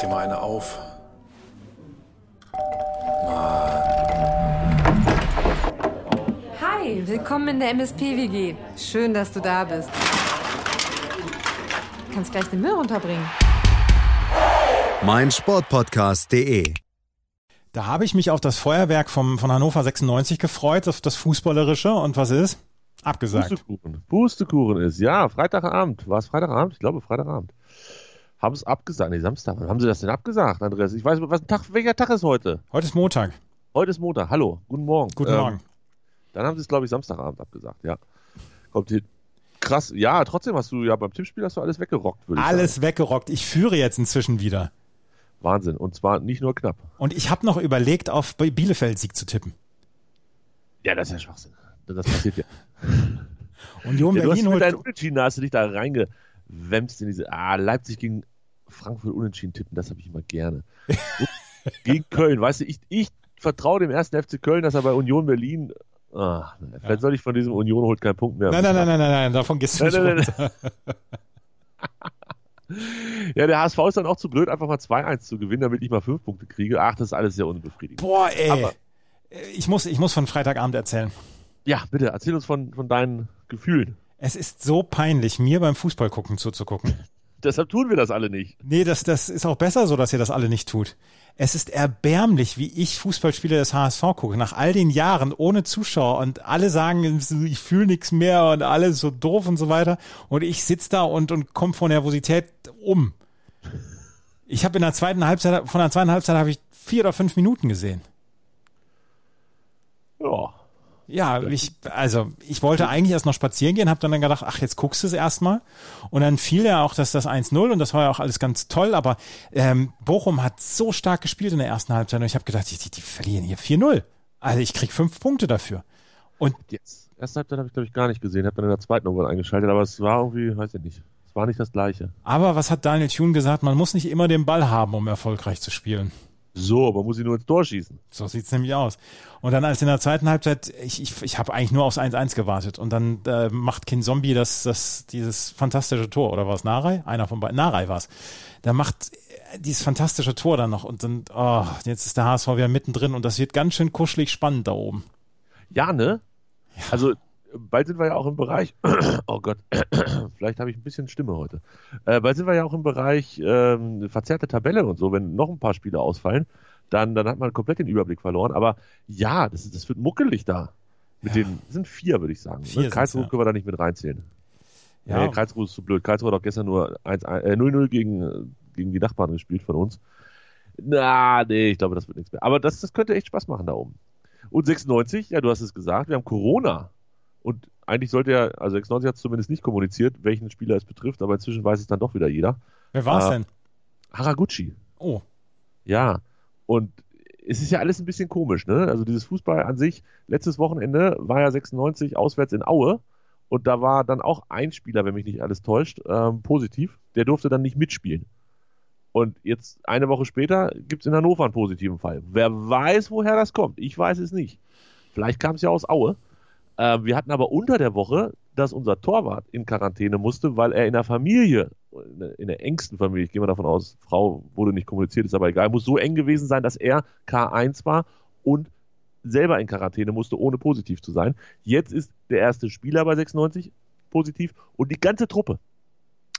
dir mal eine auf. Hi, willkommen in der MSP-WG. Schön, dass du da bist. Du kannst gleich den Müll runterbringen. mein Sportpodcast.de. Da habe ich mich auf das Feuerwerk vom, von Hannover 96 gefreut, auf das Fußballerische. Und was ist? Abgesagt. Pustekuchen. Pustekuchen ist, ja, Freitagabend. War es Freitagabend? Ich glaube, Freitagabend. Haben es abgesagt. Nee, Samstag. Wann haben sie das denn abgesagt, Andreas? Ich weiß, was Tag, welcher Tag ist heute? Heute ist Montag. Heute ist Montag. Hallo, guten Morgen. Guten Ähm, Morgen. Dann haben sie es, glaube ich, Samstagabend abgesagt, ja. Kommt hier. Krass, ja, trotzdem hast du ja beim Tippspiel hast du alles weggerockt, würde ich Alles sagen. weggerockt. Ich führe jetzt inzwischen wieder. Wahnsinn. Und zwar nicht nur knapp. Und ich habe noch überlegt, auf Bielefeld-Sieg zu tippen. Ja, das ist ja Schwachsinn. Das passiert ja. Union ja du hast Berlin mit holt. Unentschieden hast du dich da reingewämst in diese, ah, Leipzig gegen Frankfurt Unentschieden tippen, das habe ich immer gerne. Gegen Köln, weißt du, ich, ich vertraue dem ersten FC Köln, dass er bei Union Berlin, ah, vielleicht soll ich von diesem Union holt keinen Punkt mehr. Nein, nein, nein, nein, nein, nein, davon gehst du Nein, nicht nein, nein. Ja, der HSV ist dann auch zu blöd, einfach mal 2-1 zu gewinnen, damit ich mal fünf Punkte kriege. Ach, das ist alles sehr unbefriedigend. Boah, ey. Aber- ich, muss, ich muss von Freitagabend erzählen. Ja, bitte, erzähl uns von, von deinen Gefühlen. Es ist so peinlich, mir beim Fußball gucken zuzugucken. Deshalb tun wir das alle nicht. Nee, das, das ist auch besser so, dass ihr das alle nicht tut. Es ist erbärmlich, wie ich Fußballspiele des HSV gucke. Nach all den Jahren ohne Zuschauer und alle sagen, ich fühle nichts mehr und alles so doof und so weiter. Und ich sitz da und, und komme von Nervosität um. Ich habe in der zweiten Halbzeit, von der zweiten Halbzeit habe ich vier oder fünf Minuten gesehen. Ja. Ja, ich, also ich wollte eigentlich erst noch spazieren gehen, habe dann, dann gedacht, ach, jetzt guckst du es erstmal. Und dann fiel ja auch das, das 1-0 und das war ja auch alles ganz toll, aber ähm, Bochum hat so stark gespielt in der ersten Halbzeit und ich habe gedacht, die, die, die verlieren hier 4-0. Also ich krieg fünf Punkte dafür. Und Jetzt, erste Halbzeit habe ich, glaube ich, gar nicht gesehen. Habe dann in der zweiten irgendwann eingeschaltet, aber es war irgendwie, weiß ich nicht. Es war nicht das Gleiche. aber was hat Daniel Thune gesagt? Man muss nicht immer den Ball haben, um erfolgreich zu spielen. So, man muss ihn nur ins Tor schießen. So sieht's nämlich aus. Und dann als in der zweiten Halbzeit, ich, ich, ich habe eigentlich nur aufs 1-1 gewartet. Und dann äh, macht Kin Zombie das, das, dieses fantastische Tor. Oder war es Narei? Einer von beiden. Narei war's. Der macht äh, dieses fantastische Tor dann noch. Und dann, oh, jetzt ist der HSV wieder mittendrin. Und das wird ganz schön kuschelig spannend da oben. Ja, ne? Also, bald sind wir ja auch im Bereich. oh Gott, vielleicht habe ich ein bisschen Stimme heute. Äh, bald sind wir ja auch im Bereich ähm, verzerrte Tabelle und so. Wenn noch ein paar Spiele ausfallen, dann, dann hat man komplett den Überblick verloren. Aber ja, das, das wird muckelig da. Mit Ja. den, sind vier, würde ich sagen. Vier ne? Karlsruhe ja. können wir da nicht mit reinzählen. Ja. Nee, Karlsruhe ist zu blöd. Karlsruhe hat auch gestern nur 1 äh, 0-0 gegen, äh, gegen die Nachbarn gespielt von uns. Na, nee, ich glaube, das wird nichts mehr. Aber das, das könnte echt Spaß machen da oben. Und 96, ja, du hast es gesagt, wir haben Corona. Und eigentlich sollte ja, also 96 hat es zumindest nicht kommuniziert, welchen Spieler es betrifft, aber inzwischen weiß es dann doch wieder jeder. Wer war's Ah. denn? Haraguchi. Oh, Ja. Und es ist ja alles ein bisschen komisch, ne? Also dieses Fußball an sich, letztes Wochenende war ja 96 auswärts in Aue und da war dann auch ein Spieler, wenn mich nicht alles täuscht, ähm, positiv. Der durfte dann nicht mitspielen. Und jetzt eine Woche später gibt es in Hannover einen positiven Fall. Wer weiß, woher das kommt? Ich weiß es nicht. Vielleicht kam es ja aus Aue. Ähm, wir hatten aber unter der Woche, dass unser Torwart in Quarantäne musste, weil er in der Familie, in der, in der engsten Familie, ich gehe mal davon aus, Frau wurde nicht kommuniziert, ist aber egal, muss so eng gewesen sein, dass er K1 war und selber in Quarantäne musste, ohne positiv zu sein. Jetzt ist der erste Spieler bei 96 positiv und die ganze Truppe,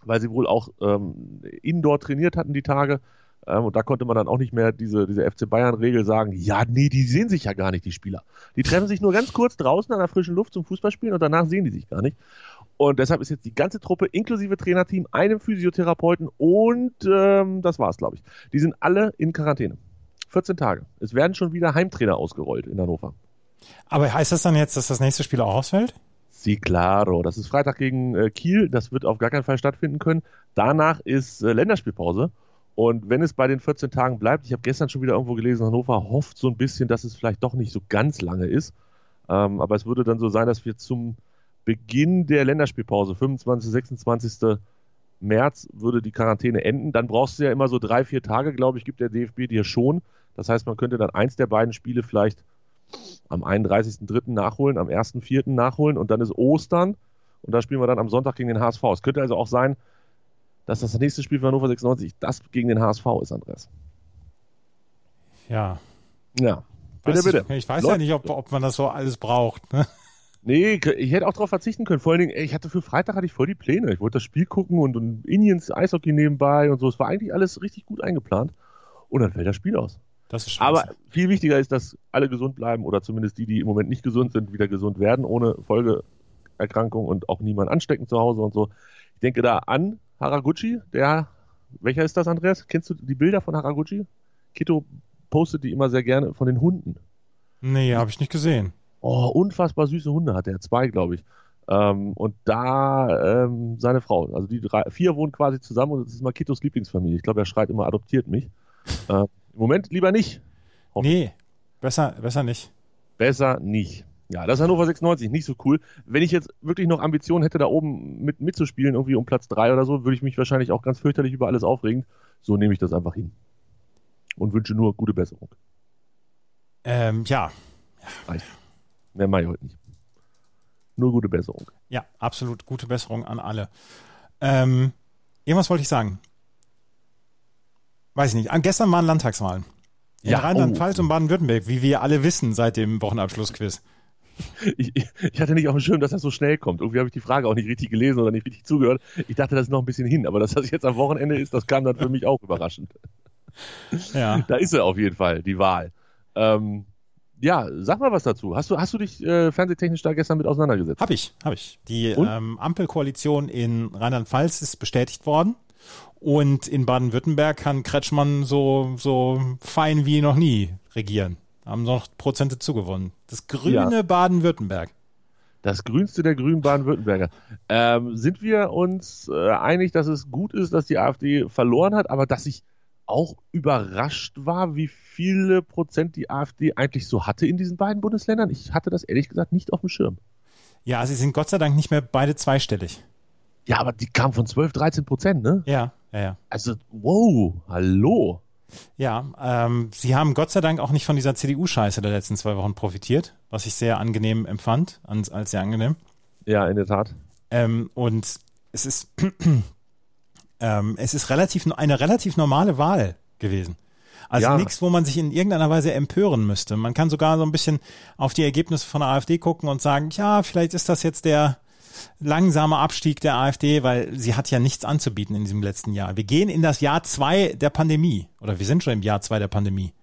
weil sie wohl auch ähm, indoor trainiert hatten die Tage. Ähm, und da konnte man dann auch nicht mehr diese, diese FC Bayern-Regel sagen, ja, nee, die sehen sich ja gar nicht, die Spieler. Die treffen sich nur ganz kurz draußen an der frischen Luft zum Fußballspielen und danach sehen die sich gar nicht. Und deshalb ist jetzt die ganze Truppe inklusive Trainerteam, einem Physiotherapeuten und ähm, das war's, glaube ich. Die sind alle in Quarantäne. 14 Tage. Es werden schon wieder Heimtrainer ausgerollt in Hannover. aber heißt das dann jetzt, dass das nächste Spiel auch ausfällt? Sí, claro. Das ist Freitag gegen äh, Kiel. Das wird auf gar keinen Fall stattfinden können. Danach ist äh, Länderspielpause. Und wenn es bei den 14 Tagen bleibt, ich habe gestern schon wieder irgendwo gelesen, Hannover hofft so ein bisschen, dass es vielleicht doch nicht so ganz lange ist. Ähm, aber es würde dann so sein, dass wir zum Beginn der Länderspielpause, 25., 26. März, würde die Quarantäne enden. Dann brauchst du ja immer so drei, vier Tage, glaube ich, gibt der DFB dir schon. Das heißt, man könnte dann eins der beiden Spiele vielleicht am 31.03. nachholen, am 1.04. nachholen und dann ist Ostern und da spielen wir dann am Sonntag gegen den HSV. Es könnte also auch sein, dass das nächste Spiel für Hannover 96 das gegen den HSV ist, Andreas. Ja. Ja. Bitte, bitte. Ich, ich weiß Leute- ja nicht, ob, ob man das so alles braucht. Ne? Nee, ich hätte auch darauf verzichten können. Vor allen Dingen, ich hatte für Freitag hatte ich voll die Pläne. Ich wollte das Spiel gucken und, und Indiens Eishockey nebenbei und so. Es war eigentlich alles richtig gut eingeplant. Und dann fällt das Spiel aus. Das ist scheiße. Aber viel wichtiger ist, dass alle gesund bleiben oder zumindest die, die im Moment nicht gesund sind, wieder gesund werden, ohne Folgeerkrankung und auch niemand anstecken zu Hause und so. Ich denke da an Haraguchi, der, welcher ist das, Andreas? Kennst du die Bilder von Haraguchi? Kito postet die immer sehr gerne von den Hunden. nee, habe ich nicht gesehen. Oh, unfassbar süße Hunde hat er, zwei, glaube ich. Ähm, und da ähm, seine Frau, also die drei, vier wohnen quasi zusammen und es ist Makitos Lieblingsfamilie. Ich glaube, er schreit immer, adoptiert mich. Äh, Im Moment lieber nicht. Oh. Nee, besser, besser nicht. Besser nicht. Ja, das ist Hannover 96, nicht so cool. Wenn ich jetzt wirklich noch Ambitionen hätte, da oben mit, mitzuspielen, irgendwie um Platz drei oder so, würde ich mich wahrscheinlich auch ganz fürchterlich über alles aufregen. So nehme ich das einfach hin. Und wünsche nur gute Besserung. Ähm, ja, Reicht. Mehr mache ich heute nicht. Nur gute Besserung. ja, absolut gute Besserung an alle. Ähm, irgendwas wollte ich sagen. Weiß ich nicht. An, gestern waren Landtagswahlen. In Ja, Rheinland-Pfalz und Baden-Württemberg, wie wir alle wissen seit dem Wochenabschlussquiz. Ich, ich, hatte nicht auf dem Schirm, dass das so schnell kommt. Irgendwie habe ich die Frage auch nicht richtig gelesen oder nicht richtig zugehört. Ich dachte, das ist noch ein bisschen hin, aber dass das jetzt am Wochenende ist, das kam dann für mich auch überraschend. Ja. Da ist sie auf jeden Fall, die Wahl. Ähm, ja, sag mal was dazu. Hast du, hast du dich äh, fernsehtechnisch da gestern mit auseinandergesetzt? Hab ich, hab ich. Die ähm, Ampelkoalition in Rheinland-Pfalz ist bestätigt worden. Und in Baden-Württemberg kann Kretschmann so, so fein wie noch nie regieren. Haben noch Prozente zugewonnen. Das grüne Ja. Baden-Württemberg. Das grünste der grünen Baden-Württemberger. Ähm, sind wir uns äh, einig, dass es gut ist, dass die AfD verloren hat, aber dass ich auch überrascht war, wie viele Prozent die AfD eigentlich so hatte in diesen beiden Bundesländern? Ich hatte das ehrlich gesagt nicht auf dem Schirm. Ja, sie sind Gott sei Dank nicht mehr beide zweistellig. Ja, aber die kam von 12, 13 Prozent, ne? Ja, ja, ja. Also, wow, hallo. Ja, ähm, sie haben Gott sei Dank auch nicht von dieser CDU-Scheiße der letzten zwei Wochen profitiert, was ich sehr angenehm empfand, als, sehr angenehm. Ja, in der Tat. Ähm, und es ist, ähm, es ist relativ, eine relativ normale Wahl gewesen. Also Ja. nichts, wo man sich in irgendeiner Weise empören müsste. Man kann sogar so ein bisschen auf die Ergebnisse von der AfD gucken und sagen, ja, vielleicht ist das jetzt der langsame Abstieg der AfD, weil sie hat ja nichts anzubieten in diesem letzten Jahr. Wir gehen in das Jahr zwei der Pandemie. Oder wir sind schon im Jahr zwei der Pandemie.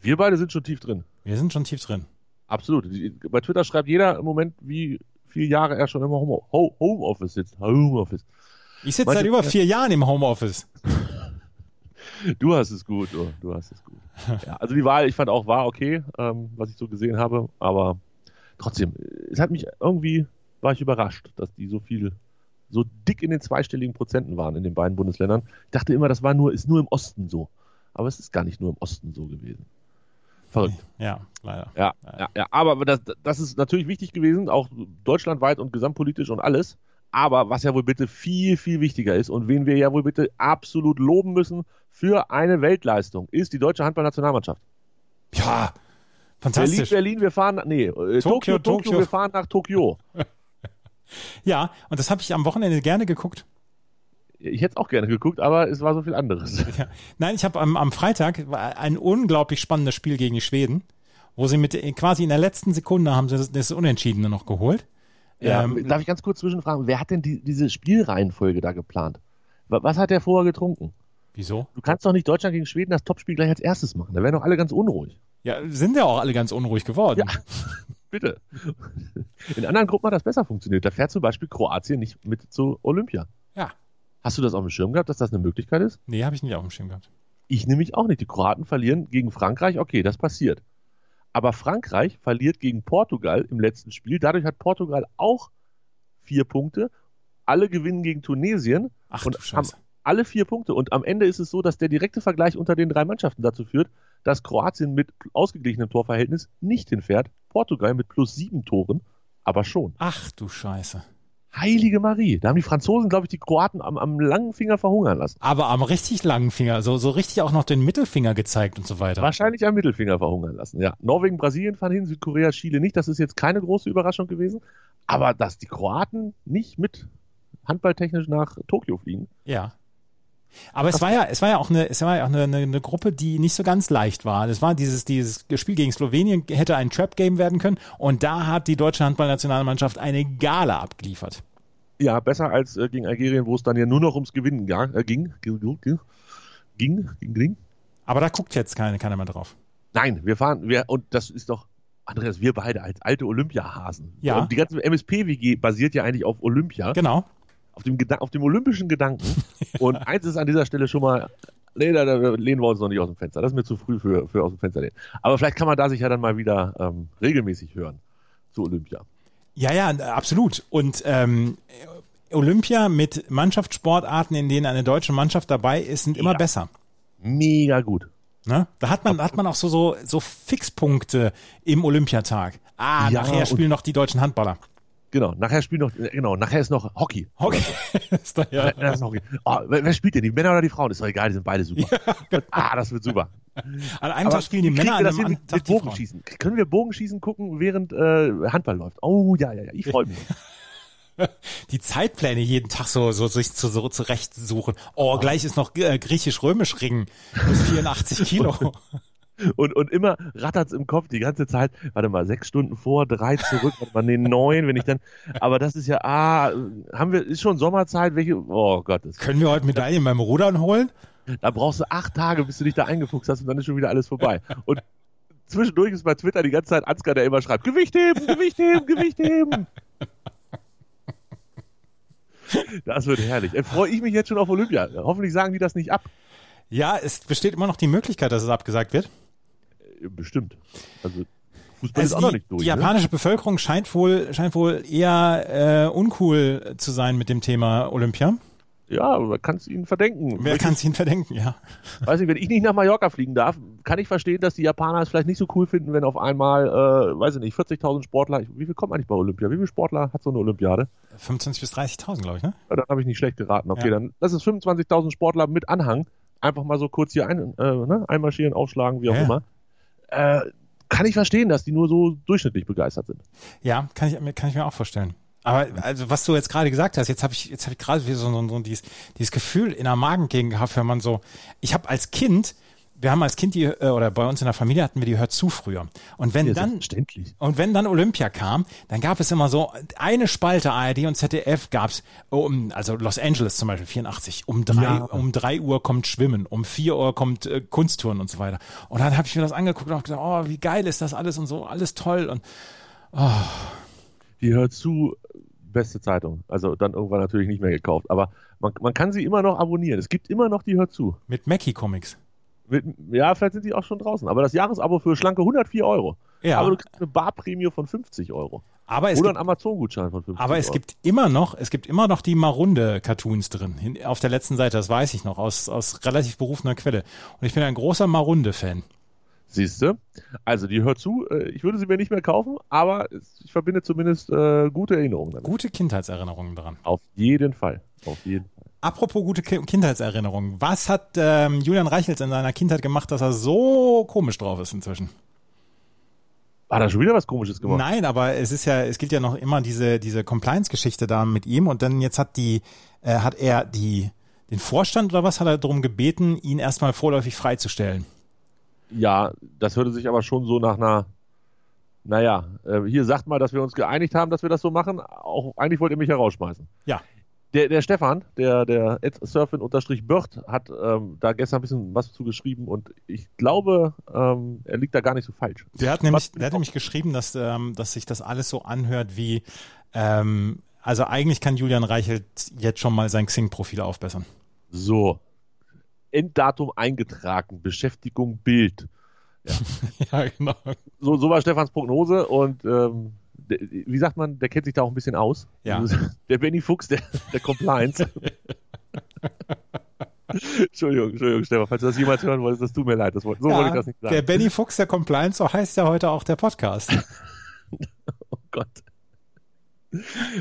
Wir beide sind schon tief drin. Wir sind schon tief drin. Absolut. Bei Twitter schreibt jeder im Moment, wie viele Jahre er schon im Home- Ho- Homeoffice sitzt. Homeoffice. Ich sitze seit über vier Jahren im Homeoffice. Du hast es gut, du, du hast es gut. Ja, also die Wahl, ich fand auch, war okay, ähm, was ich so gesehen habe, aber trotzdem, es hat mich irgendwie, war ich überrascht, dass die so viel, so dick in den zweistelligen Prozenten waren in den beiden Bundesländern. Ich dachte immer, das war nur, ist nur im Osten so. Aber es ist gar nicht nur im Osten so gewesen. Verrückt. Ja, leider. Ja, ja, ja. aber das, das ist natürlich wichtig gewesen, auch deutschlandweit und gesamtpolitisch und alles. Aber was ja wohl bitte viel, viel wichtiger ist und wen wir ja wohl bitte absolut loben müssen für eine Weltleistung, ist die deutsche Handballnationalmannschaft. Ja, Berlin, fantastisch. Berlin, wir fahren, nee, äh, Tokio, Tokio, Tokio, Tokio. wir fahren nach Tokio. Ja, und das habe ich am Wochenende gerne geguckt. Ich hätte es auch gerne geguckt, aber es war so viel anderes. Ja. Nein, ich habe am, am Freitag ein unglaublich spannendes Spiel gegen die Schweden, wo sie mit quasi in der letzten Sekunde haben sie das, das Unentschiedene noch geholt. Ja, Ähm, darf ich ganz kurz zwischenfragen, wer hat denn die, diese Spielreihenfolge da geplant? Wa- Was hat der vorher getrunken? Wieso? Du kannst doch nicht Deutschland gegen Schweden das Topspiel gleich als erstes machen. Da wären doch alle ganz unruhig. Ja, sind ja auch alle ganz unruhig geworden. Ja. Bitte. In anderen Gruppen hat das besser funktioniert. Da fährt zum Beispiel Kroatien nicht mit zu Olympia. Ja. Hast du das auf dem Schirm gehabt, dass das eine Möglichkeit ist? Nee, habe ich nicht auf dem Schirm gehabt. Ich nämlich auch nicht. Die Kroaten verlieren gegen Frankreich. Okay, das passiert. Aber Frankreich verliert gegen Portugal im letzten Spiel. Dadurch hat Portugal auch vier Punkte. Alle gewinnen gegen Tunesien Ach und haben alle vier Punkte. Und am Ende ist es so, dass der direkte Vergleich unter den drei Mannschaften dazu führt, dass Kroatien mit ausgeglichenem Torverhältnis nicht hinfährt, Portugal mit plus sieben Toren, aber schon. Ach du Scheiße. Heilige Marie. Da haben die Franzosen, glaube ich, die Kroaten am, am langen Finger verhungern lassen. Aber am richtig langen Finger, so, so richtig auch noch den Mittelfinger gezeigt und so weiter. Wahrscheinlich am Mittelfinger verhungern lassen, ja. Norwegen, Brasilien fahren hin, Südkorea, Chile nicht. Das ist jetzt keine große Überraschung gewesen. Aber dass die Kroaten nicht mit handballtechnisch nach Tokio fliegen, Ja. Aber es war ja, es war ja auch eine, es war ja auch eine, eine, eine Gruppe, die nicht so ganz leicht war. Es war dieses, dieses Spiel gegen Slowenien hätte ein Trap-Game werden können und da hat die deutsche Handballnationalmannschaft eine Gala abgeliefert. Ja, besser als äh, gegen Algerien, wo es dann ja nur noch ums Gewinnen äh, ging. Ging, ging, ging, ging. Aber da guckt jetzt keine, keiner mehr drauf. Nein, wir fahren, wir, und das ist doch, Andreas, wir beide als alte Olympiahasen. Ja. Und die ganze MSP-WG basiert ja eigentlich auf Olympia. Genau. Auf dem, Geda- auf dem olympischen Gedanken. Und eins ist an dieser Stelle schon mal, nee, da, da lehnen wir uns noch nicht aus dem Fenster. Das ist mir zu früh für, für aus dem Fenster lehnen. Aber vielleicht kann man da sich ja dann mal wieder ähm, regelmäßig hören zu Olympia. Ja, ja, absolut. Und ähm, Olympia mit Mannschaftssportarten, in denen eine deutsche Mannschaft dabei ist, sind immer Ja. besser. Mega gut. Ne? Da hat man, hat man auch so, so, so Fixpunkte im Olympiatag. Ah, Ja, nachher spielen noch die deutschen Handballer. Genau, nachher spielt noch, äh, genau, nachher ist noch Hockey. Okay. ist doch, ja. Ja, ist Hockey. Oh, wer, wer spielt denn? Die Männer oder die Frauen? Ist doch egal, die sind beide super. Ah, das wird super. An einem Tag spielen die Männer, an einem mit, Tag mit. Bogenschießen? Können wir Bogenschießen gucken, während äh, Handball läuft? Oh, ja, ja, ja, ich freue mich. Die Zeitpläne jeden Tag so, so sich zu, so zurecht suchen. Oh, gleich ist noch äh, griechisch-römisch Ringen bis 84 Kilo. Und, und immer rattert's im Kopf die ganze Zeit. Warte mal, sechs Stunden vor, drei zurück, warte mal, nee, neun, wenn ich dann. Aber das ist ja, ah, haben wir, ist schon Sommerzeit, welche, oh Gott, das, Können wir heute Medaillen beim Rudern holen? da brauchst du acht Tage, bis du dich da eingefuchst hast und dann ist schon wieder alles vorbei. Und zwischendurch ist bei Twitter die ganze Zeit Ansgar, der immer schreibt, Gewicht heben, Gewicht heben, Gewicht heben. Das wird herrlich. Äh, Freue ich mich jetzt schon auf Olympia. Hoffentlich sagen die das nicht ab. Ja, es besteht immer noch die Möglichkeit, dass es abgesagt wird. Äh, Bestimmt. Also Fußball Also ist auch noch die, nicht durch. die ne? japanische Bevölkerung scheint wohl, scheint wohl eher äh, uncool zu sein mit dem Thema Olympia. Ja, man kann es ihnen verdenken. Wer kann es ihnen verdenken, ja. Weiß nicht, wenn ich nicht nach Mallorca fliegen darf, kann ich verstehen, dass die Japaner es vielleicht nicht so cool finden, wenn auf einmal, äh, weiß ich nicht, 40.000 Sportler, wie viel kommen eigentlich bei Olympia? Wie viele Sportler hat so eine Olympiade? 25.000 bis 30.000, glaube ich, ne? Ja, dann habe ich nicht schlecht geraten. Okay, Ja. dann das ist 25.000 Sportler mit Anhang. Einfach mal so kurz hier ein, äh, ne, einmarschieren, aufschlagen, wie auch Ja. immer. Äh, kann ich verstehen, dass die nur so durchschnittlich begeistert sind. Ja, kann ich, mir- kann ich mir auch vorstellen. Aber also was du jetzt gerade gesagt hast, jetzt habe ich jetzt habe ich gerade so, so, so dieses, dieses Gefühl in der Magengegend gehabt, wenn man so, ich habe als Kind, wir haben als Kind die äh, oder bei uns in der Familie hatten wir die Hört zu früher. Und wenn dann Selbstverständlich. und wenn dann Olympia kam, dann gab es immer so eine Spalte ARD und ZDF gab's um also Los Angeles zum Beispiel 84 um drei Ja. um drei Uhr kommt Schwimmen, um vier Uhr kommt äh, Kunstturnen und so weiter. Und dann habe ich mir das angeguckt und hab gesagt, oh wie geil ist das alles und so alles toll und Die hört zu, beste Zeitung. Also dann irgendwann natürlich nicht mehr gekauft. Aber man, man kann sie immer noch abonnieren. Es gibt immer noch die hört zu. mit Mackie Comics. Mit, ja, vielleicht sind die auch schon draußen. Aber das Jahresabo für schlanke 104 Euro. Ja. Aber du kriegst eine Barprämie von 50 Euro. Aber es Oder gibt, einen Amazon-Gutschein von 50 aber es Euro. gibt immer noch, es gibt immer noch die Marunde-Cartoons drin, hin, auf der letzten Seite, das weiß ich noch, aus, aus relativ berufener Quelle. Und ich bin ein großer Marunde-Fan. Siehste? Also, die hört zu. Äh, Ich würde sie mir nicht mehr kaufen, aber ich verbinde zumindest äh, gute Erinnerungen damit. Gute Kindheitserinnerungen dran. Auf jeden Fall. Auf jeden Fall. Apropos gute Ki Kindheitserinnerungen, was hat ähm, Julian Reichels in seiner Kindheit gemacht, dass er so komisch drauf ist inzwischen? Hat er schon wieder was Komisches gemacht? Nein, aber es ist ja, es gilt ja noch immer diese, diese Compliance-Geschichte da mit ihm und dann jetzt hat die, äh, hat er die, den Vorstand oder was hat er darum gebeten, ihn erstmal vorläufig freizustellen. Ja, das hörte sich aber schon so nach einer. Naja, äh, hier sagt mal, dass wir uns geeinigt haben, dass wir das so machen. Auch eigentlich wollt ihr mich herausschmeißen. Ja. Der, der Stefan, der, der surfin-bird, hat ähm, da gestern ein bisschen was zu geschrieben und ich glaube, ähm, er liegt da gar nicht so falsch. Der hat nämlich, der hat nämlich geschrieben, dass, ähm, dass sich das alles so anhört wie, ähm, also eigentlich kann Julian Reichelt jetzt schon mal sein Xing-Profil aufbessern. So. Enddatum eingetragen, Beschäftigung Bild. ja, genau. So, so war Stefans Prognose und ähm, der, wie sagt man, der kennt sich da auch ein bisschen aus. Ja. Der Benny Fuchs, der, der Compliance. Entschuldigung, Entschuldigung, Stefan, falls du das jemals hören wolltest, das tut mir leid. Das, so wollte ich das nicht sagen. der Benny Fuchs der Compliance, so heißt ja heute auch der Podcast. Oh Gott.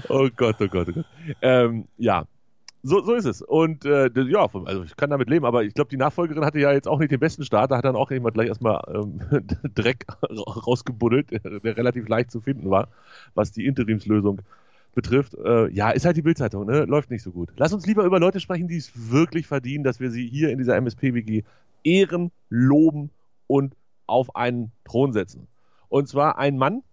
Oh Gott, oh Gott, oh Gott. Ähm, ja, so, so ist es. Und äh, ja, also ich kann damit leben, aber ich glaube, die Nachfolgerin hatte ja jetzt auch nicht den besten Start. Da hat dann auch jemand gleich erstmal ähm, Dreck ra- rausgebuddelt, der, relativ leicht zu finden war, was die Interimslösung betrifft, äh, ja, ist halt die Bildzeitung, ne? Läuft nicht so gut. Lass uns lieber über Leute sprechen, die es wirklich verdienen, dass wir sie hier in dieser MSP-WG ehren, loben und auf einen Thron setzen. Und zwar ein Mann,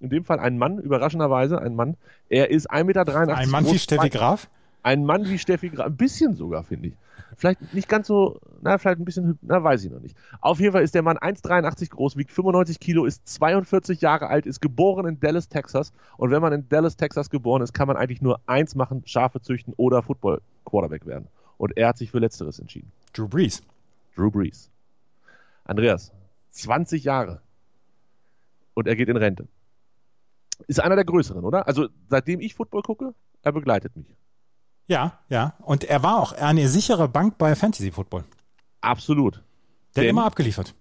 in dem Fall ein Mann, überraschenderweise ein Mann. Er ist 1,83 Meter Ein Mann wie Steffi Graf? Ein Mann wie Steffi Graf, ein bisschen sogar, finde ich. Vielleicht nicht ganz so, na, vielleicht ein bisschen, na, weiß ich noch nicht. Auf jeden Fall ist der Mann 1,83 groß, wiegt 95 Kilo, ist 42 Jahre alt, ist geboren in Dallas, Texas. Und wenn man in Dallas, Texas geboren ist, kann man eigentlich nur eins machen, Schafe züchten oder Football-Quarterback werden. Und er hat sich für Letzteres entschieden. Drew Brees. Drew Brees. Andreas, 20 Jahre. Und er geht in Rente. Ist einer der größeren, oder? Also seitdem ich Football gucke, er begleitet mich. Ja, ja. Und er war auch eine sichere Bank bei Fantasy Football. Absolut. Der hat immer abgeliefert.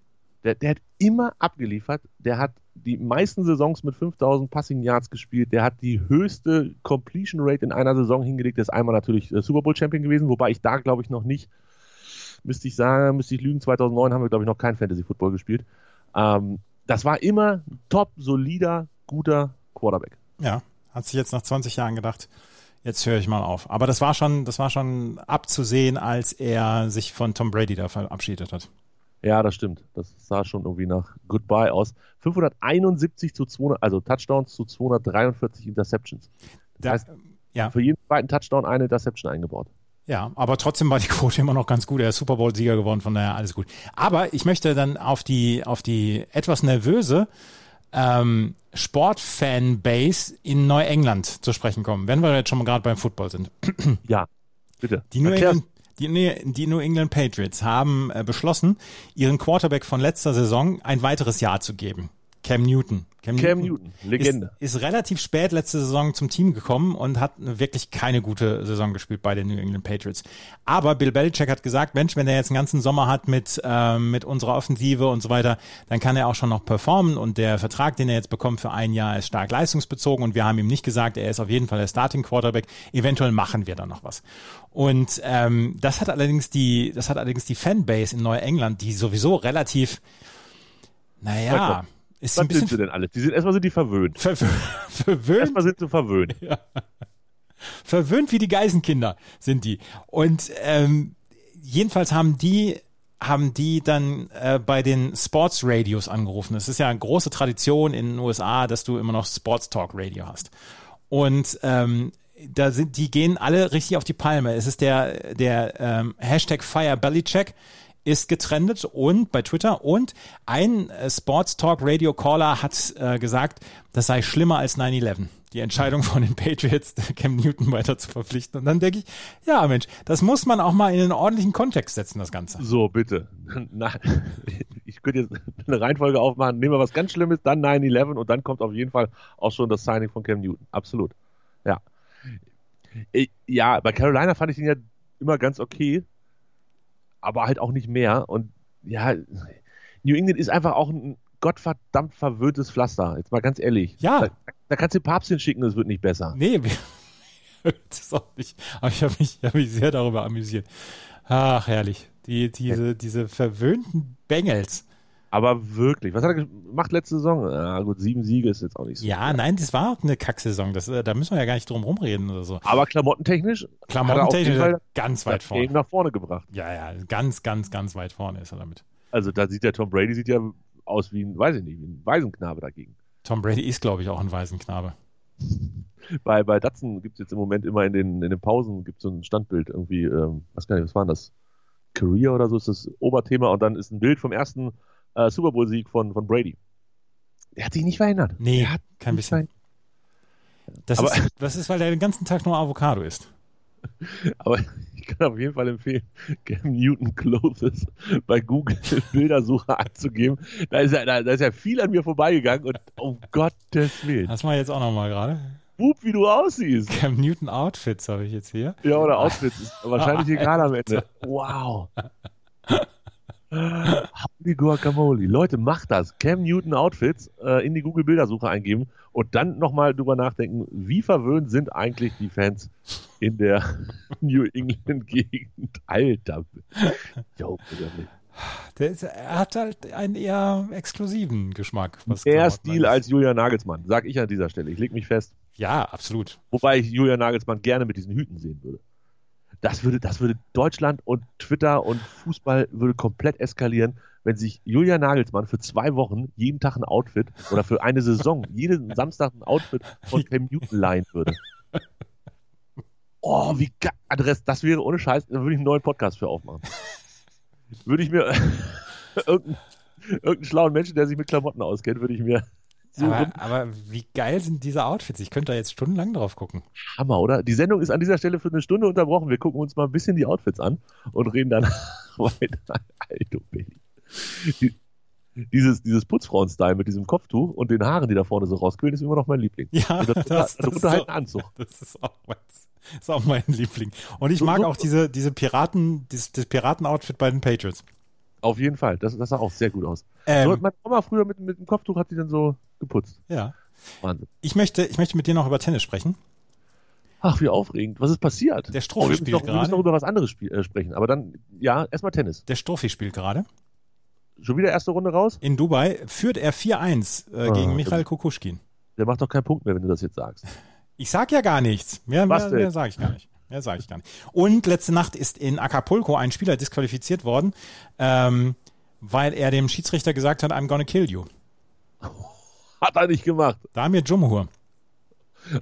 Der, der hat immer abgeliefert. Der hat die meisten Saisons mit 5000 Passing Yards gespielt. Der hat die höchste Completion Rate in einer Saison hingelegt. Der ist einmal natürlich äh, Super Bowl Champion gewesen, wobei ich da glaube ich noch nicht, müsste ich sagen, müsste ich lügen, 2009 haben wir glaube ich noch kein Fantasy Football gespielt. Ähm, das war immer top, solider, guter Quarterback. Ja, hat sich jetzt nach 20 Jahren gedacht, jetzt höre ich mal auf. Aber das war schon, das war schon abzusehen, als er sich von Tom Brady da verabschiedet hat. Ja, das stimmt. Das sah schon irgendwie nach Goodbye aus. 571 zu 200, also Touchdowns zu 243 Interceptions. Da, heißt, ja, Für jeden zweiten Touchdown eine Interception eingebaut. ja, aber trotzdem war die Quote immer noch ganz gut. Er ist Super Bowl-Sieger geworden, von daher alles gut. Aber ich möchte dann auf die, auf die etwas nervöse ähm, Sportfanbase in Neuengland zu sprechen kommen, wenn wir jetzt schon mal gerade beim Football sind. Ja, bitte. Die New. England, die, die New England Patriots haben äh, beschlossen, ihren Quarterback von letzter Saison ein weiteres Jahr zu geben. Cam Newton. Cam Newton, Legende. Ist, ist relativ spät letzte Saison zum Team gekommen und hat wirklich keine gute Saison gespielt bei den New England Patriots. Aber Bill Belichick hat gesagt, Mensch, wenn er jetzt einen ganzen Sommer hat mit, ähm, mit unserer Offensive und so weiter, dann kann er auch schon noch performen und der Vertrag, den er jetzt bekommt für ein Jahr, ist stark leistungsbezogen und wir haben ihm nicht gesagt, er ist auf jeden Fall der Starting Quarterback. Eventuell machen wir da noch was. Und ähm, das hat allerdings die, das hat allerdings die Fanbase in Neuengland, die sowieso relativ, naja, ist Was sind sie denn alle? Die sind, erstmal sind die verwöhnt. ver ver verwöhnt Erstmal sind sie verwöhnt. verwöhnt wie die Geisenkinder sind die. Und ähm, jedenfalls haben die haben die dann äh, bei den Sports Radios angerufen. Es ist ja eine große Tradition in den USA, dass du immer noch Sports Talk Radio hast. Und ähm, da sind die gehen alle richtig auf die Palme. Es ist der der ähm, Hashtag FireBellyCheck ist getrendet und bei Twitter und ein äh, Sports Talk Radio Caller hat äh, gesagt, das sei schlimmer als 9/11. Die Entscheidung von den Patriots, Cam Newton weiter zu verpflichten. Und dann denke ich, ja Mensch, das muss man auch mal in einen ordentlichen Kontext setzen, das Ganze. So, bitte. Na, ich könnte jetzt eine Reihenfolge aufmachen. Nehmen wir was ganz Schlimmes, dann 9-11 und dann kommt auf jeden Fall auch schon das Signing von Cam Newton. Absolut. Ja. Ich- Ja, bei Carolina fand ich ihn ja immer ganz okay, aber halt auch nicht mehr. Und ja, New England ist einfach auch ein gottverdammt verwöhntes Pflaster. Jetzt mal ganz ehrlich. Ja. Da, da kannst du den Papst hinschicken, es wird nicht besser. Nee, das ist auch nicht. Aber ich habe mich, hab mich sehr darüber amüsiert. Ach, herrlich. Die, diese, diese verwöhnten Bengals. Aber wirklich, was hat er gemacht letzte Saison? Ja, gut, sieben Siege ist jetzt auch nicht so. Ja, nein, das war auch eine Kacksaison. Das, äh, da müssen wir ja gar nicht drum rumreden oder so. Aber klamottentechnisch Klamottentechnisch hat er auf jeden Fall ganz weit das Game vorne. nach vorne gebracht. Ja, ja, ganz, ganz, ganz weit vorne ist er damit. Also da sieht der Tom Brady sieht ja aus wie ein, weiß ich nicht, wie ein Waisenknabe dagegen. Tom Brady ist, glaube ich, auch ein Waisenknabe. Bei, bei Datsun gibt es jetzt im Moment immer in den, in den Pausen gibt's so ein Standbild irgendwie, ähm, was gar nicht, was war das? Career oder so ist das Oberthema und dann ist ein Bild vom ersten äh, Super Bowl-Sieg von, von Brady. Der hat sich nicht verändert. Nee, der hat kein bisschen. Das, Aber- ist, das ist, weil der den ganzen Tag nur Avocado isst. Aber ich kann auf jeden Fall empfehlen, Cam Newton Clothes bei Google Bildersuche einzugeben. Da ist, ja, da, da ist ja viel an mir vorbeigegangen und um Gottes Willen. Das mal jetzt auch nochmal gerade. Bub, wie du aussiehst. Cam Newton Outfits habe ich jetzt hier. Ja, oder Outfits. Ist wahrscheinlich egal am Ende. Wow. Holy Guacamole. Leute, macht das. Cam Newton Outfits äh, in die Google Bildersuche eingeben und dann nochmal drüber nachdenken, wie verwöhnt sind eigentlich die Fans in der New England Gegend. Alter. Jo. Der ist, er hat halt einen eher exklusiven Geschmack. Mehr Stil angeht. als Julian Nagelsmann, sag ich an dieser Stelle. Ich leg mich fest. Ja, absolut. Wobei ich Julian Nagelsmann gerne mit diesen Hüten sehen würde. Das würde, das würde Deutschland und Twitter und Fußball würde komplett eskalieren, wenn sich Julian Nagelsmann für zwei Wochen jeden Tag ein Outfit oder für eine Saison jeden Samstag ein Outfit von Cam Newton leihen würde. Oh, wie geil. Adress, das wäre ohne Scheiß, da würde ich einen neuen Podcast für aufmachen. Würde ich mir irgendeinen, irgendeinen schlauen Menschen, der sich mit Klamotten auskennt, würde ich mir suchen. Aber, aber wie geil sind diese Outfits? Ich könnte da jetzt stundenlang drauf gucken. Hammer, oder? Die Sendung ist an dieser Stelle für eine Stunde unterbrochen. Wir gucken uns mal ein bisschen die Outfits an und reden dann weiter. Alter Billy. Die, dieses, dieses Putzfrauen-Style mit diesem Kopftuch und den Haaren, die da vorne so rausquillen, ist immer noch mein Liebling. Ja, Und das, das, darunter ist, halt ein Anzug. das ist, auch mein, ist auch mein Liebling. Und ich So- mag so- auch diese, diese Piraten, das, das Piraten-Outfit bei den Patriots. Auf jeden Fall. Das, das sah auch sehr gut aus. Ähm, so meine Oma früher mit, mit dem Kopftuch hat die dann so geputzt. ja. Wahnsinn. Ich möchte, ich möchte mit dir noch über Tennis sprechen. Ach, wie aufregend. Was ist passiert? Der Strophe oh, wir müssen spielt noch, wir müssen gerade. noch über was anderes spiel, äh, sprechen. Aber dann, ja, erstmal Tennis. Der Strophi spielt gerade. Schon wieder erste Runde raus? In Dubai führt er 4-1 äh, Ah, gegen Michael Kukushkin. Der macht doch keinen Punkt mehr, wenn du das jetzt sagst. Ich sag ja gar nichts. Mehr, Was mehr, mehr sage ich gar nicht. Mehr sage ich gar nicht. Und letzte Nacht ist in Acapulco ein Spieler disqualifiziert worden, ähm, weil er dem Schiedsrichter gesagt hat, I'm gonna kill you. Hat er nicht gemacht. Damir Jumhur.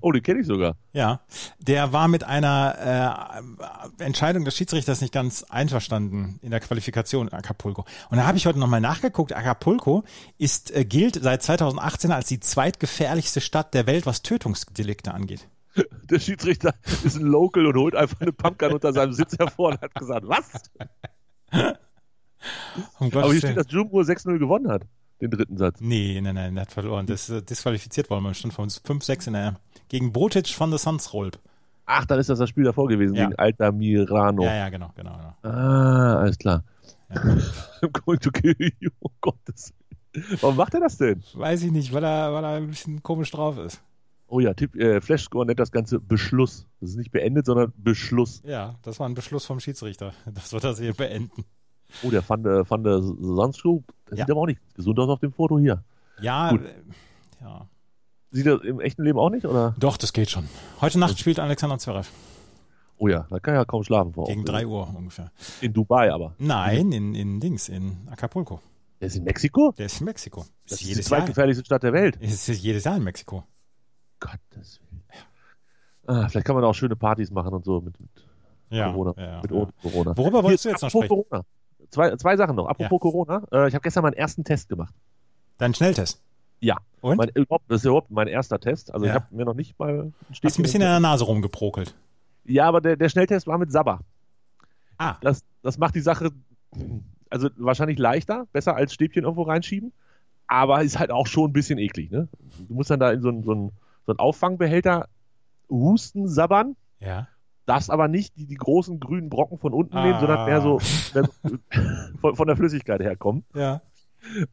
Oh, den kenne ich sogar. Ja, der war mit einer äh, Entscheidung des Schiedsrichters nicht ganz einverstanden in der Qualifikation in Acapulco. Und da habe ich heute nochmal nachgeguckt. Acapulco ist, äh, gilt seit 2018 als die zweitgefährlichste Stadt der Welt, was Tötungsdelikte angeht. Der Schiedsrichter ist ein Local und holt einfach eine Pumpgun unter seinem Sitz hervor und hat gesagt, was? Um Aber hier steht, dass Jumbo 6-0 gewonnen hat. Den dritten Satz. Nee, nein, nein, der hat verloren. Das ist äh, disqualifiziert worden. Man stand von 5-6 in der, gegen Botic von der Sunsrolp. Ach, dann ist das das Spiel davor gewesen, Ja. gegen Altamirano. Ja, ja, genau, genau, genau. Ah, alles klar. I'm going to kill you. Oh Gottes Willen. Warum macht er das denn? Weiß ich nicht, weil er, weil er ein bisschen komisch drauf ist. Oh ja, Tipp, äh, Flashscore nennt das Ganze Beschluss. Das ist nicht beendet, sondern Beschluss. Ja, das war ein Beschluss vom Schiedsrichter, dass wir das hier beenden. Oh, der Van der, Van der Sandstro, der Ja. sieht aber auch nicht gesund aus auf dem Foto hier. Ja, Gut. äh, ja. Sieht er im echten Leben auch nicht, oder? Doch, das geht schon. Heute Nacht spielt Alexander Zverev. Oh ja, da kann er ja kaum schlafen vor. Gegen 3 Uhr ungefähr. In Dubai aber. Nein, in, in Dings, in Acapulco. Der ist in Mexiko? Der ist in Mexiko. Das ist die jedes Jahr. zweitgefährlichste Stadt der Welt. Ist jedes Jahr in Mexiko. Gottes Willen. Ah, vielleicht kann man auch schöne Partys machen und so mit, mit Ja. Corona. ja, mit ja. ohne Corona. Worüber wolltest du jetzt noch sprechen? Corona. Zwei, zwei Sachen noch. Apropos Corona. Äh, ich habe gestern meinen ersten Test gemacht. Dein Schnelltest. Ja. Und? Mein, das ist überhaupt mein erster Test. Also ich habe mir noch nicht mal ein Hast ein bisschen in der Nase rumgeprokelt. Ja, aber der, der Schnelltest war mit Sabber. Ah, Das, das macht die Sache also wahrscheinlich leichter, besser als Stäbchen irgendwo reinschieben, aber ist halt auch schon ein bisschen eklig. Ne? Du musst dann da in so einen, so einen, so einen Auffangbehälter husten, sabbern, ja. darfst aber nicht die, die großen grünen Brocken von unten Ah. nehmen, sondern mehr so mehr so von, von der Flüssigkeit herkommen. Ja.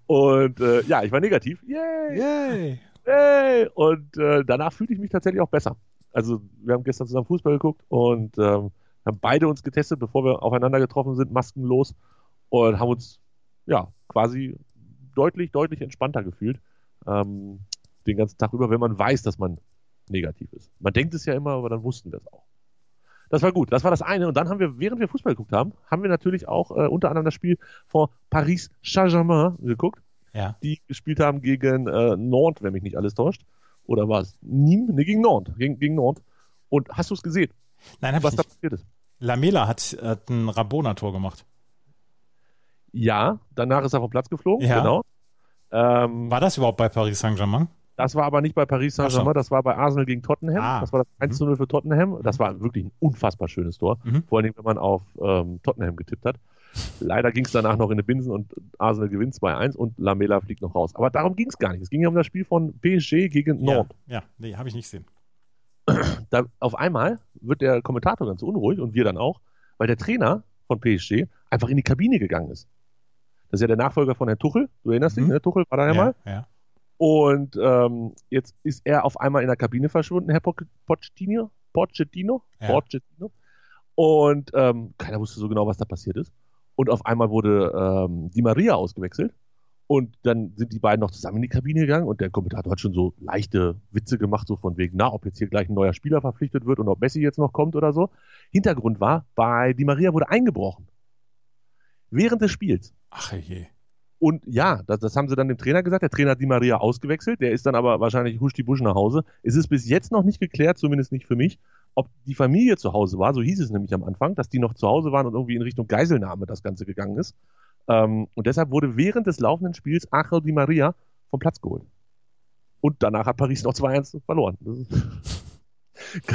Und äh, ja, ich war negativ. Yay! Yay. Yay! Und äh, danach fühlte ich mich tatsächlich auch besser. Also wir haben gestern zusammen Fußball geguckt und ähm, haben beide uns getestet, bevor wir aufeinander getroffen sind, maskenlos und haben uns ja quasi deutlich, deutlich entspannter gefühlt ähm, den ganzen Tag über, wenn man weiß, dass man negativ ist. Man denkt es ja immer, aber dann wussten wir es auch. Das war gut. Das war das eine. Und dann haben wir, während wir Fußball geguckt haben, haben wir natürlich auch äh, unter anderem das Spiel von Paris Saint-Germain geguckt Ja. die gespielt haben gegen äh, Nantes, wenn mich nicht alles täuscht. Oder war es Nîmes? Ne, gegen Nantes. Gegen, gegen Nantes. Und hast du es gesehen, Nein, hab was ich da nicht. passiert ist? Lamela hat, hat ein Rabona-Tor gemacht. Ja, danach ist er vom Platz geflogen. Ja. Genau. Ähm, War das überhaupt bei Paris Saint-Germain? Das war aber nicht bei Paris Saint-Germain, das war bei Arsenal gegen Tottenham. Ah. Das war das 1 zu 0 für Tottenham. Das war wirklich ein unfassbar schönes Tor. Mhm. Vor allem, wenn man auf ähm, Tottenham getippt hat. Leider ging es danach noch in die Binsen und Arsenal gewinnt 2-1 und Lamela fliegt noch raus. Aber darum ging es gar nicht. Es ging ja um das Spiel von PSG gegen Ja, Nantes. ja, nee, habe ich nicht gesehen. da auf einmal wird der Kommentator ganz unruhig und wir dann auch, weil der Trainer von PSG einfach in die Kabine gegangen ist. Das ist ja der Nachfolger von Herrn Tuchel, du erinnerst dich, Mhm. ne? Tuchel war da ja mal. ja. Und ähm, jetzt ist er auf einmal in der Kabine verschwunden, Herr Poc- Pochettino, Pochettino, Ja. Pochettino. Und ähm, keiner wusste so genau, was da passiert ist. Und auf einmal wurde ähm, Di Maria ausgewechselt Und dann sind die beiden noch zusammen in die Kabine gegangen und der Kommentator hat schon so leichte Witze gemacht, so von wegen, na, ob jetzt hier gleich ein neuer Spieler verpflichtet wird und ob Messi jetzt noch kommt oder so. Hintergrund war, bei Di Maria wurde eingebrochen. Während des Spiels. Ach je. Und ja, das, das haben sie dann dem Trainer gesagt. Der Trainer hat Di Maria ausgewechselt. Der ist dann aber wahrscheinlich husch die Busch nach Hause. Es ist bis jetzt noch nicht geklärt, zumindest nicht für mich, ob die Familie zu Hause war. So hieß es nämlich am Anfang, dass die noch zu Hause waren und irgendwie in Richtung Geiselnahme das Ganze gegangen ist. Ähm, und deshalb wurde während des laufenden Spiels Angel Di Maria vom Platz geholt. Und danach hat Paris noch 2-1 verloren.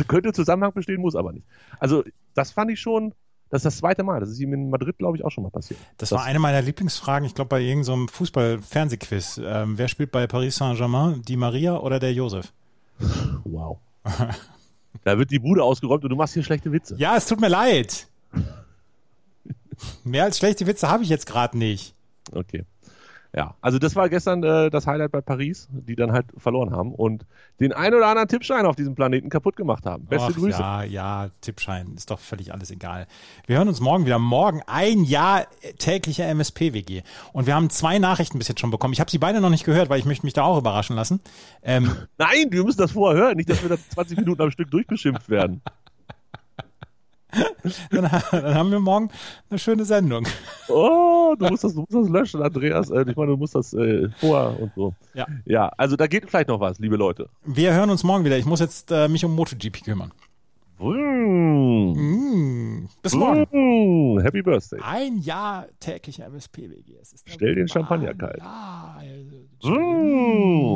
könnte Zusammenhang bestehen, muss aber nicht. Also, das fand ich schon, das ist das zweite Mal. Das ist ihm in Madrid, glaube ich, auch schon mal passiert. Das, das war eine meiner Lieblingsfragen, ich glaube, bei irgendeinem so Fußball-Fernsehquiz. Ähm, wer spielt bei Paris Saint-Germain? Di Maria oder der Josef? Wow. da wird die Bude ausgeräumt und du machst hier schlechte Witze. Ja, es tut mir leid. Mehr als schlechte Witze habe ich jetzt gerade nicht. Okay. Ja, also das war gestern äh, das Highlight bei Paris, die dann halt verloren haben und den ein oder anderen Tippschein auf diesem Planeten kaputt gemacht haben. Beste Och, Grüße. Ja, ja, Tippschein, ist doch völlig alles egal. Wir hören uns morgen wieder. Morgen ein Jahr täglicher MSP-WG. Und wir haben zwei Nachrichten bis jetzt schon bekommen. Ich habe sie beide noch nicht gehört, weil ich möchte mich da auch überraschen lassen. Ähm, Nein, wir müssen das vorher hören, nicht, dass wir da 20 Minuten am Stück durchbeschimpft werden. dann, dann, haben wir morgen eine schöne Sendung. Oh, du musst das, du musst das löschen, Andreas. Äh, ich meine, du musst das äh, vorher und so. Ja. ja, also da geht vielleicht noch was, liebe Leute. Wir hören uns morgen wieder. Ich muss jetzt äh, mich um MotoGP kümmern. Mm. Bis morgen. Mm. Happy Birthday. Ein Jahr täglicher MSP-WG. Stell den Champagner kalt. Ja. Mm.